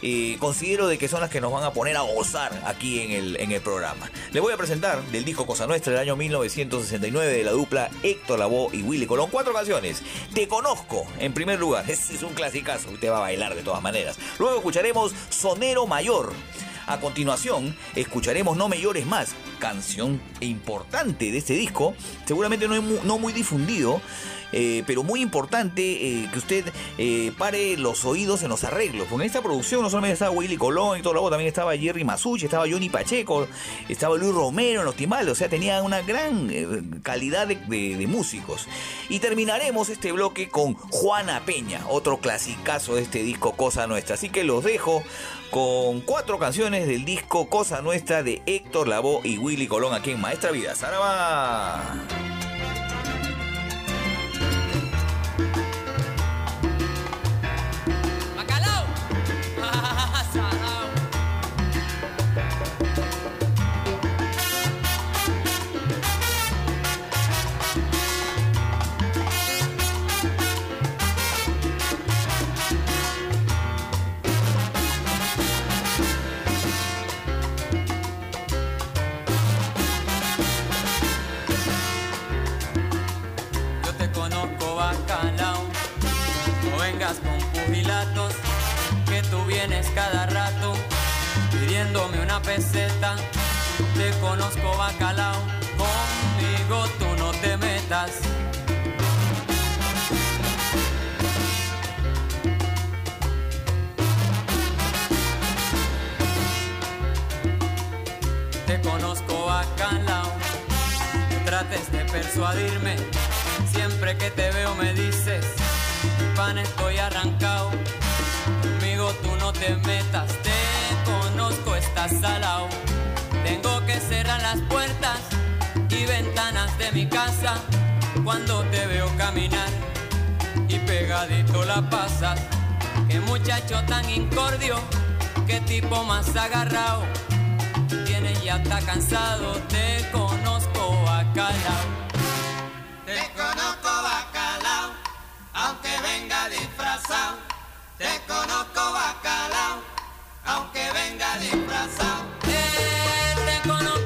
eh, considero de que son las que nos van a poner a gozar aquí en el, en el programa. Les voy a presentar del disco Cosa Nuestra del año 1969 de la dupla Héctor Lavoe y Willy Colón. Cuatro canciones. Te conozco, en primer lugar. Ese es un clasicazo. Usted va a bailar de todas maneras. Luego escucharemos Sonero Mayor. A continuación, escucharemos No Me Más, canción importante de este disco, seguramente no, no muy difundido, eh, pero muy importante eh, que usted eh, pare los oídos en los arreglos. Porque en esta producción no solamente estaba Willy Colón y todo lo también estaba Jerry Masucci, estaba Johnny Pacheco, estaba Luis Romero en los timbales, o sea, tenía una gran calidad de, de, músicos. Y terminaremos este bloque con Juana Peña, otro clasicazo de este disco Cosa Nuestra. Así que los dejo con cuatro canciones del disco Cosa Nuestra de Héctor Lavoe y Willy Colón aquí en Maestra Vida. ¡Saraba! vienes cada rato pidiéndome una peseta. Te conozco bacalao, conmigo tú no te metas. Te conozco bacalao, no trates de persuadirme. Siempre que te veo me dices, pan estoy arrancado tú no te metas. Te conozco, estás salao. Tengo que cerrar las puertas y ventanas de mi casa cuando te veo caminar y pegadito la pasas. Qué muchacho tan incordio, qué tipo más agarrado. Tiene ya está cansado, te conozco bacalao. Te conozco bacalao, aunque venga disfrazado te conozco bacalao, aunque venga disfrazado. Eh, te conozco.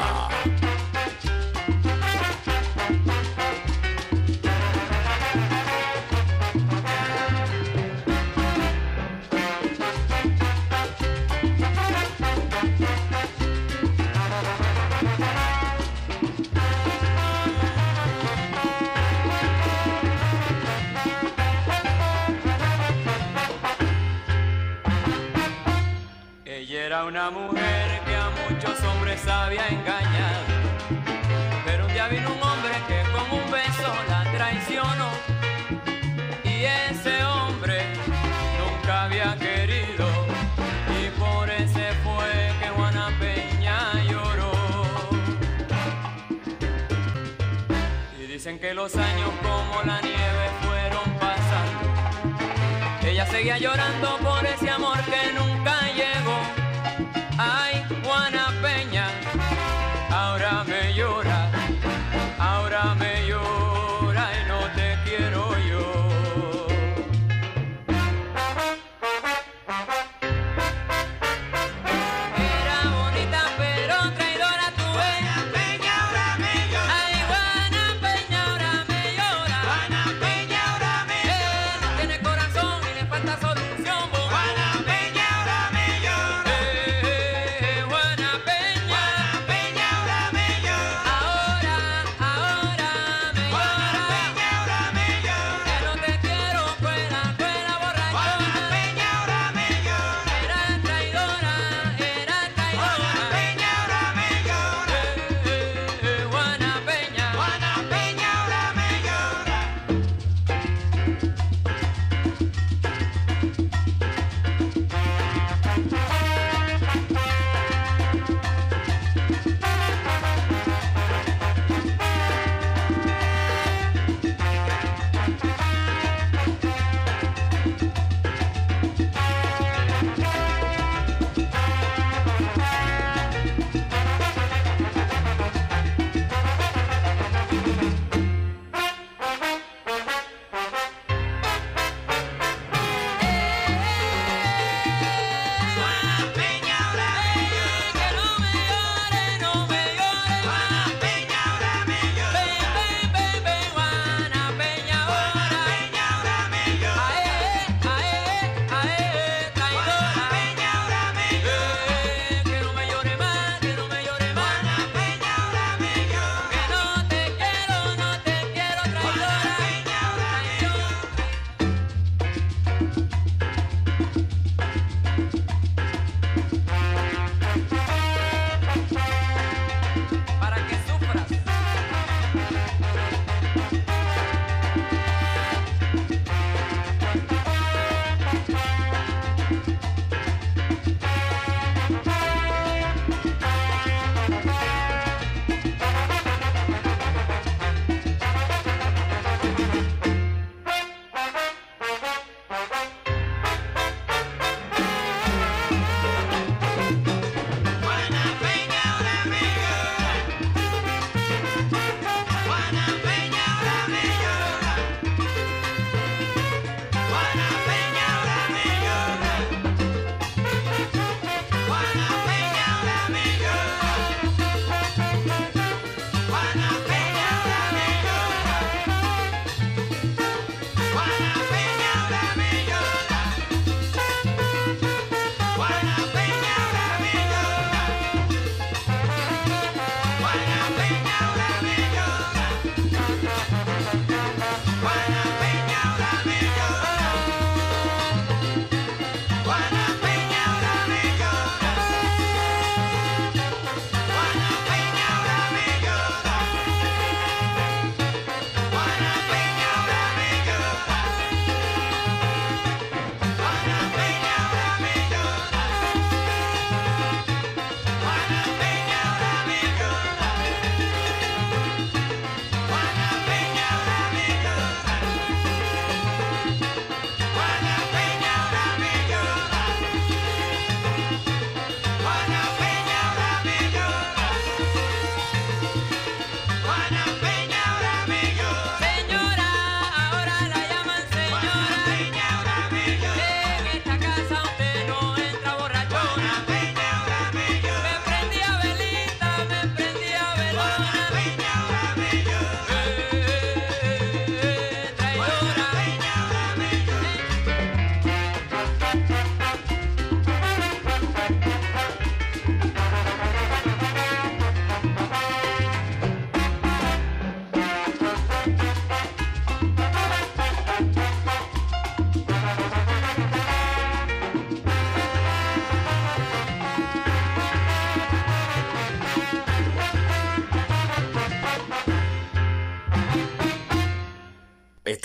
Hombres había engañado. Pero un día vino un hombre que con un beso la traicionó. Y ese hombre nunca había querido. Y por ese fue que Juana Peña lloró. Y dicen que los años como la nieve fueron pasando. Ella seguía llorando por ese amor que nunca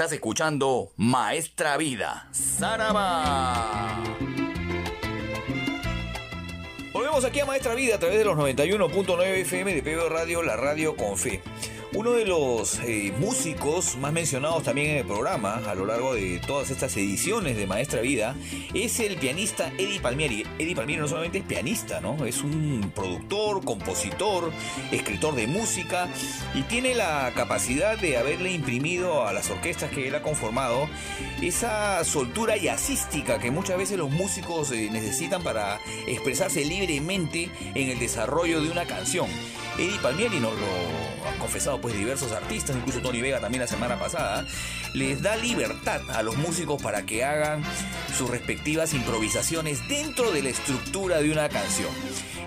Estás escuchando Maestra Vida, Saraba. Volvemos aquí a Maestra Vida a través de los 91.9 FM de PBO Radio, la radio con fe. Uno de los eh, músicos más mencionados también en el programa a lo largo de todas estas ediciones de Maestra Vida es el pianista Eddie Palmieri. Eddie Palmieri no solamente es pianista, ¿no? Es un productor, compositor, escritor de música y tiene la capacidad de haberle imprimido a las orquestas que él ha conformado esa soltura jazzística que muchas veces los músicos eh, necesitan para expresarse libremente en el desarrollo de una canción. Eddie Palmieri nos lo confesado pues diversos artistas, incluso Tony Vega también la semana pasada, les da libertad a los músicos para que hagan sus respectivas improvisaciones dentro de la estructura de una canción.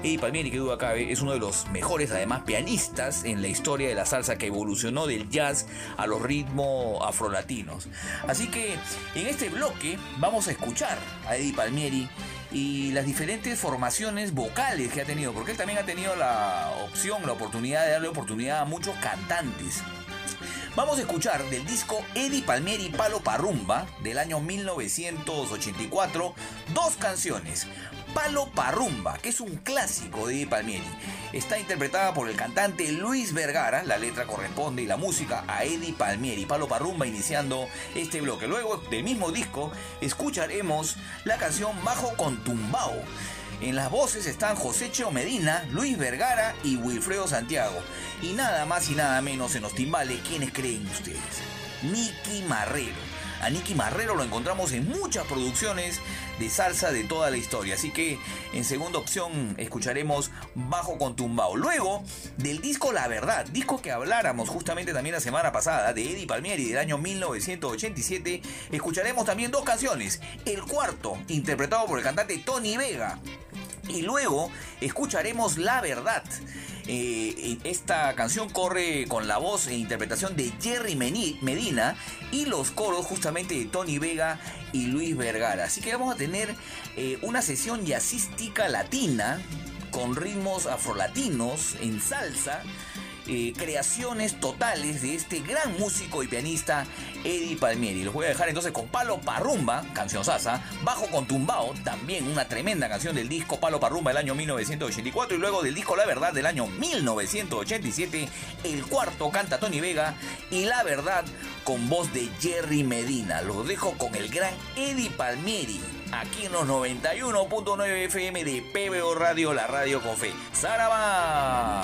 Eddie Palmieri, que duda cabe, es uno de los mejores, además, pianistas en la historia de la salsa que evolucionó del jazz a los ritmos afrolatinos. Así que en este bloque vamos a escuchar a Eddie Palmieri y las diferentes formaciones vocales que ha tenido, porque él también ha tenido la opción, la oportunidad de darle oportunidad a muchos cantantes. Vamos a escuchar del disco Eddie Palmieri Palo Parrumba del año 1984 dos canciones. Palo Parrumba, que es un clásico de Palmieri. Está interpretada por el cantante Luis Vergara, la letra corresponde y la música a Eddie Palmieri. Palo Parrumba iniciando este bloque. Luego del mismo disco escucharemos la canción Bajo con Tumbao. En las voces están José Cheo Medina, Luis Vergara y Wilfredo Santiago. Y nada más y nada menos en los timbales, ¿quiénes creen ustedes? Nicky Marrero. A Nicky Marrero lo encontramos en muchas producciones de salsa de toda la historia. Así que en segunda opción escucharemos Bajo con Tumbao. Luego del disco La Verdad, disco que habláramos justamente también la semana pasada de Eddie Palmieri del año 1987, escucharemos también dos canciones. El cuarto, interpretado por el cantante Tony Vega. Y luego escucharemos La Verdad. Eh, esta canción corre con la voz e interpretación de Jerry Medina y los coros justamente de Tony Vega y Luis Vergara. Así que vamos a tener eh, una sesión jazzística latina con ritmos afrolatinos en salsa creaciones totales de este gran músico y pianista Eddie Palmieri. Los voy a dejar entonces con Palo Parrumba, canción sasa, Bajo con Tumbao, también una tremenda canción del disco Palo Parrumba del año 1984 y luego del disco La Verdad del año 1987, el cuarto canta Tony Vega y La Verdad con voz de Jerry Medina. Los dejo con el gran Eddie Palmieri aquí en los 91.9 FM de PBO Radio, la radio con fe. ¡Saraba!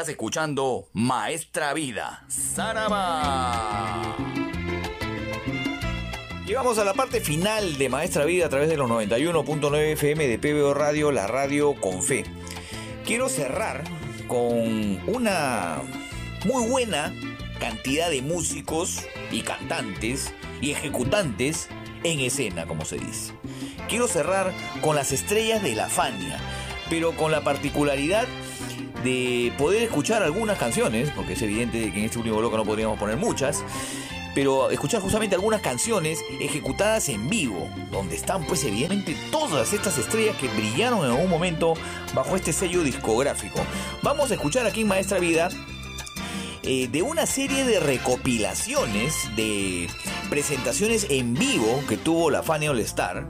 Estás escuchando Maestra Vida, Saraba. Llegamos a la parte final de Maestra Vida a través de los 91.9 FM de PBO Radio, la radio con fe. Quiero cerrar con una muy buena cantidad de músicos y cantantes y ejecutantes en escena, como se dice. Quiero cerrar con las estrellas de la Fania, pero con la particularidad de poder escuchar algunas canciones, porque es evidente que en este último bloque no podríamos poner muchas, pero escuchar justamente algunas canciones ejecutadas en vivo, donde están pues evidentemente todas estas estrellas que brillaron en algún momento bajo este sello discográfico. Vamos a escuchar aquí Maestra Vida eh, de una serie de recopilaciones de presentaciones en vivo que tuvo la Fania All Star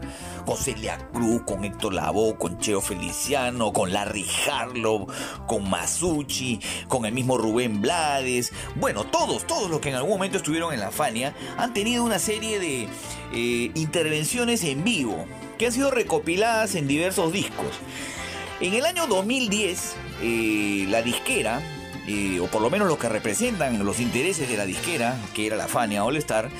Celia Cruz, con Héctor Lavoe, con Cheo Feliciano, con Larry Harlow, con Masucci, con el mismo Rubén Blades. Bueno, todos, todos los que en algún momento estuvieron en la Fania han tenido una serie de eh, intervenciones en vivo que han sido recopiladas en diversos discos. En el año 2010, eh, la disquera, eh, o por lo menos los que representan los intereses de la disquera, que era la Fania All Star,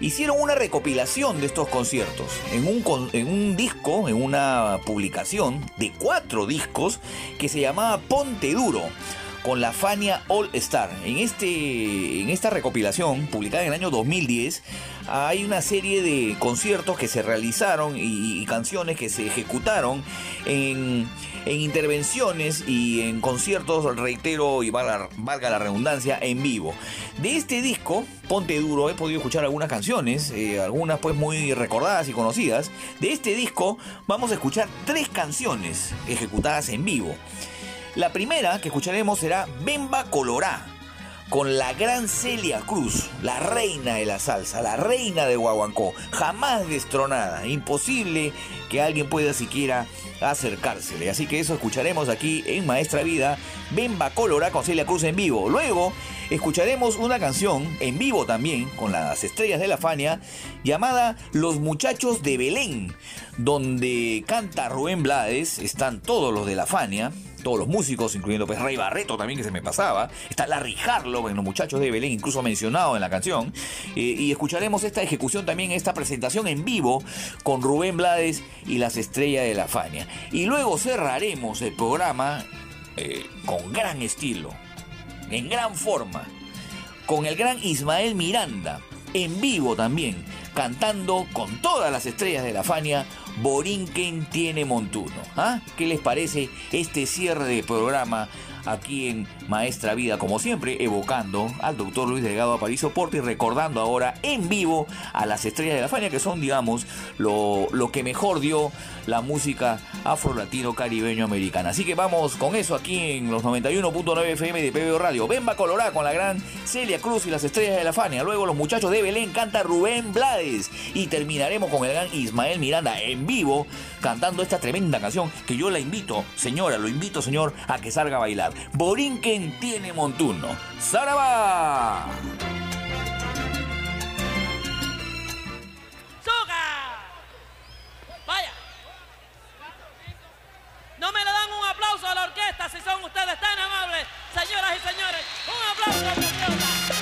hicieron una recopilación de estos conciertos en un, en un disco, en una publicación de cuatro discos que se llamaba Ponte Duro con la Fania All Star. En, este, en esta recopilación, publicada en el año 2010, hay una serie de conciertos que se realizaron y, canciones que se ejecutaron en, intervenciones y en conciertos, reitero y valga, la redundancia, en vivo. De este disco, Ponte Duro, he podido escuchar algunas canciones, eh, algunas pues muy recordadas y conocidas. De este disco vamos a escuchar tres canciones ejecutadas en vivo. La primera que escucharemos será Bemba Colorá, con la gran Celia Cruz, la reina de la salsa, la reina de Guaguancó, jamás destronada, imposible que alguien pueda siquiera acercársele. Así que eso escucharemos aquí en Maestra Vida, Bemba Colorá con Celia Cruz en vivo. Luego escucharemos una canción en vivo también con las estrellas de la Fania llamada Los Muchachos de Belén, donde canta Rubén Blades, están todos los de la Fania todos los músicos, incluyendo pues Rey Barreto también que se me pasaba. Está Larry Harlow en Los Muchachos de Belén, incluso mencionado en la canción. Eh, y escucharemos esta ejecución también, esta presentación en vivo con Rubén Blades y las estrellas de la Fania. Y luego cerraremos el programa eh, con gran estilo, en gran forma, con el gran Ismael Miranda, en vivo también, cantando con todas las estrellas de la Fania Borinquen tiene montuno. ¿Ah? ¿Qué les parece este cierre de programa aquí en Maestra Vida, como siempre, evocando al doctor Luis Delgado Aparicio Porte y recordando ahora en vivo a las estrellas de la Fania, que son, digamos, lo, lo que mejor dio la música afro-latino-caribeño-americana. Así que vamos con eso aquí en los 91.9 FM de PBO Radio. Bemba Colorá con la gran Celia Cruz y las estrellas de la Fania. Luego los muchachos de Belén canta Rubén Blades. Y terminaremos con el gran Ismael Miranda en vivo cantando esta tremenda canción que yo la invito, señora, lo invito, señor, a que salga a bailar. Borinquen tiene montuno. ¡Saraba! No me le dan un aplauso a la orquesta si son ustedes tan amables. Señoras y señores, un aplauso